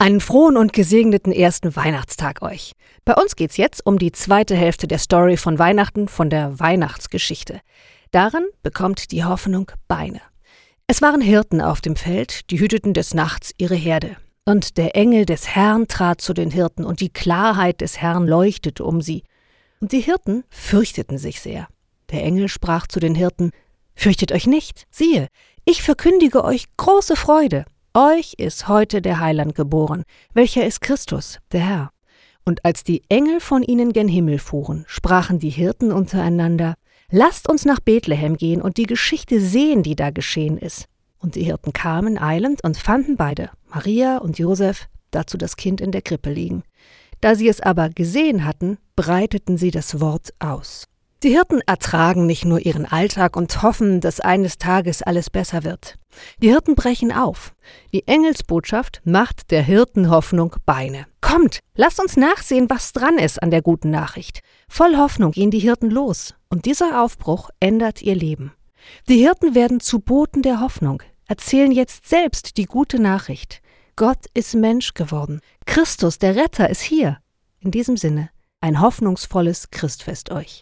Einen frohen und gesegneten ersten Weihnachtstag euch. Bei uns geht's jetzt um die zweite Hälfte der Story von Weihnachten, von der Weihnachtsgeschichte. Darin bekommt die Hoffnung Beine. Es waren Hirten auf dem Feld, die hüteten des Nachts ihre Herde. Und der Engel des Herrn trat zu den Hirten, und die Klarheit des Herrn leuchtete um sie. Und die Hirten fürchteten sich sehr. Der Engel sprach zu den Hirten, Fürchtet euch nicht, siehe, ich verkündige euch große Freude, euch ist heute der Heiland geboren, welcher ist Christus, der Herr. Und als die Engel von ihnen gen Himmel fuhren, sprachen die Hirten untereinander, Lasst uns nach Bethlehem gehen und die Geschichte sehen, die da geschehen ist. Und die Hirten kamen eilend und fanden beide, Maria und Josef, dazu das Kind in der Krippe liegen. Da sie es aber gesehen hatten, breiteten sie das Wort aus. Die Hirten ertragen nicht nur ihren Alltag und hoffen, dass eines Tages alles besser wird. Die Hirten brechen auf. Die Engelsbotschaft macht der Hirtenhoffnung Beine. Kommt, lasst uns nachsehen, was dran ist an der guten Nachricht. Voll Hoffnung gehen die Hirten los, und dieser Aufbruch ändert ihr Leben. Die Hirten werden zu Boten der Hoffnung, erzählen jetzt selbst die gute Nachricht. Gott ist Mensch geworden. Christus, der Retter, ist hier. In diesem Sinne, ein hoffnungsvolles Christfest euch.